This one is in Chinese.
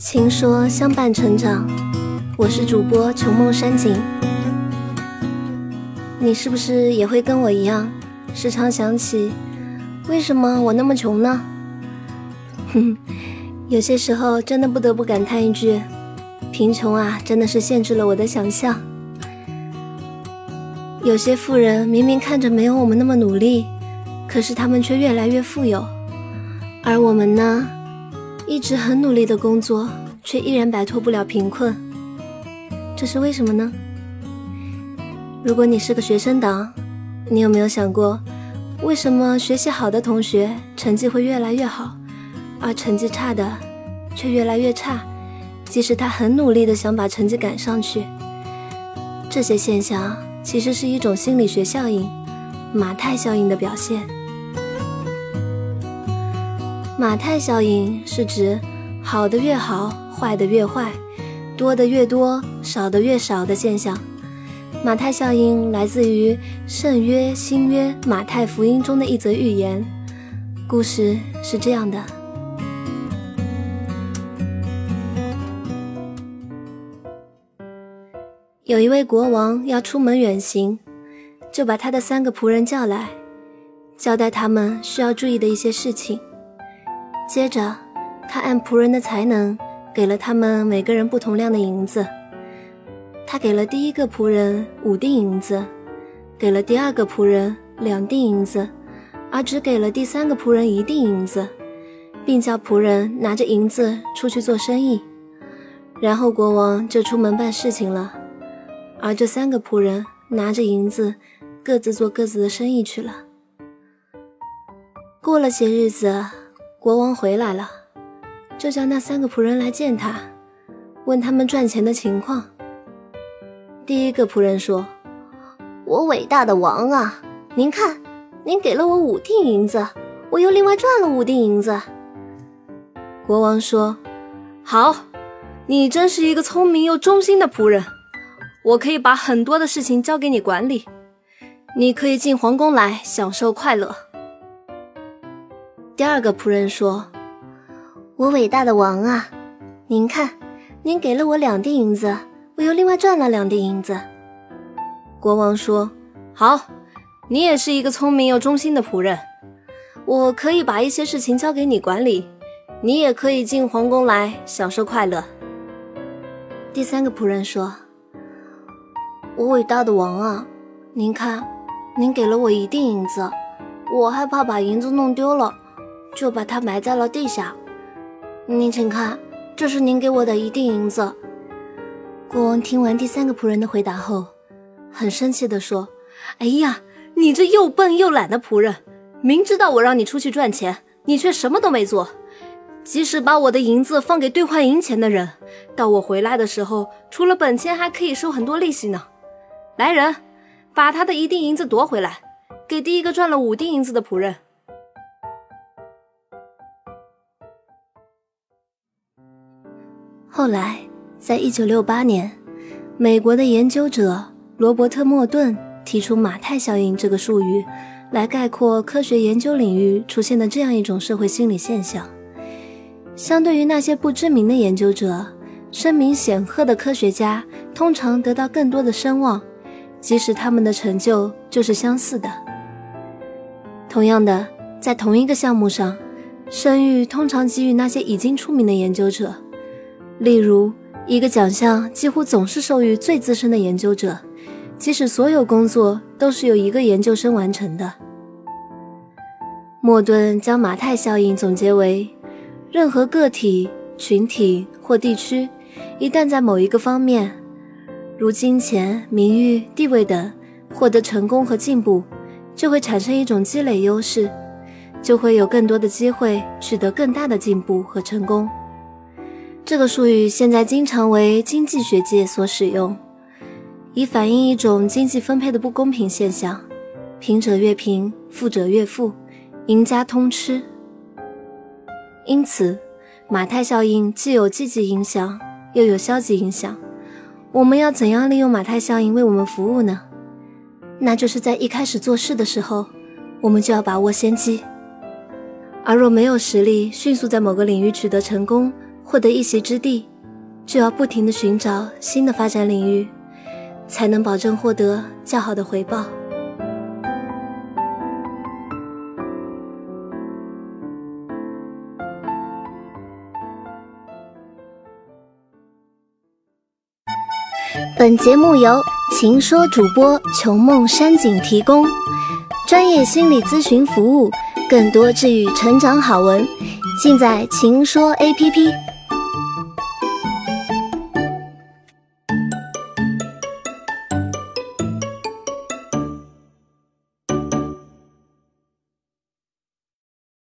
情说相伴成长，我是主播琼梦山景。你是不是也会跟我一样，时常想起为什么我那么穷呢？哼，有些时候真的不得不感叹一句：贫穷啊，真的是限制了我的想象。有些富人明明看着没有我们那么努力，可是他们却越来越富有，而我们呢？一直很努力的工作，却依然摆脱不了贫困，这是为什么呢？如果你是个学生党，你有没有想过，为什么学习好的同学成绩会越来越好，而成绩差的却越来越差？即使他很努力的想把成绩赶上去，这些现象其实是一种心理学效应——马太效应的表现。马太效应是指好的越好，坏的越坏，多的越多，少的越少的现象。马太效应来自于圣约、新约马太福音中的一则寓言。故事是这样的：有一位国王要出门远行，就把他的三个仆人叫来，交代他们需要注意的一些事情。接着，他按仆人的才能，给了他们每个人不同量的银子。他给了第一个仆人五锭银子，给了第二个仆人两锭银子，而只给了第三个仆人一锭银子，并叫仆人拿着银子出去做生意。然后国王就出门办事情了，而这三个仆人拿着银子，各自做各自的生意去了。过了些日子。国王回来了，就叫那三个仆人来见他，问他们赚钱的情况。第一个仆人说：“我伟大的王啊，您看，您给了我五锭银子，我又另外赚了五锭银子。”国王说：“好，你真是一个聪明又忠心的仆人，我可以把很多的事情交给你管理，你可以进皇宫来享受快乐。”第二个仆人说：“我伟大的王啊，您看，您给了我两锭银子，我又另外赚了两锭银子。”国王说：“好，你也是一个聪明又忠心的仆人，我可以把一些事情交给你管理，你也可以进皇宫来享受快乐。”第三个仆人说：“我伟大的王啊，您看，您给了我一锭银子，我害怕把银子弄丢了。”就把它埋在了地下。您请看，这是您给我的一锭银子。国王听完第三个仆人的回答后，很生气地说：“哎呀，你这又笨又懒的仆人，明知道我让你出去赚钱，你却什么都没做。即使把我的银子放给兑换银钱的人，到我回来的时候，除了本钱还可以收很多利息呢。来人，把他的一锭银子夺回来，给第一个赚了五锭银子的仆人。”后来，在一九六八年，美国的研究者罗伯特·莫顿提出“马太效应”这个术语，来概括科学研究领域出现的这样一种社会心理现象。相对于那些不知名的研究者，声名显赫的科学家通常得到更多的声望，即使他们的成就就是相似的。同样的，在同一个项目上，声誉通常给予那些已经出名的研究者。例如，一个奖项几乎总是授予最资深的研究者，即使所有工作都是由一个研究生完成的。莫顿将马太效应总结为：任何个体、群体或地区，一旦在某一个方面，如金钱、名誉、地位等获得成功和进步，就会产生一种积累优势，就会有更多的机会取得更大的进步和成功。这个术语现在经常为经济学界所使用，以反映一种经济分配的不公平现象：贫者越贫，富者越富，赢家通吃。因此，马太效应既有积极影响，又有消极影响。我们要怎样利用马太效应为我们服务呢？那就是在一开始做事的时候，我们就要把握先机；而若没有实力迅速在某个领域取得成功，获得一席之地，就要不停的寻找新的发展领域，才能保证获得较好的回报。本节目由情说主播琼梦山景提供，专业心理咨询服务，更多治愈成长好文，尽在情说 APP。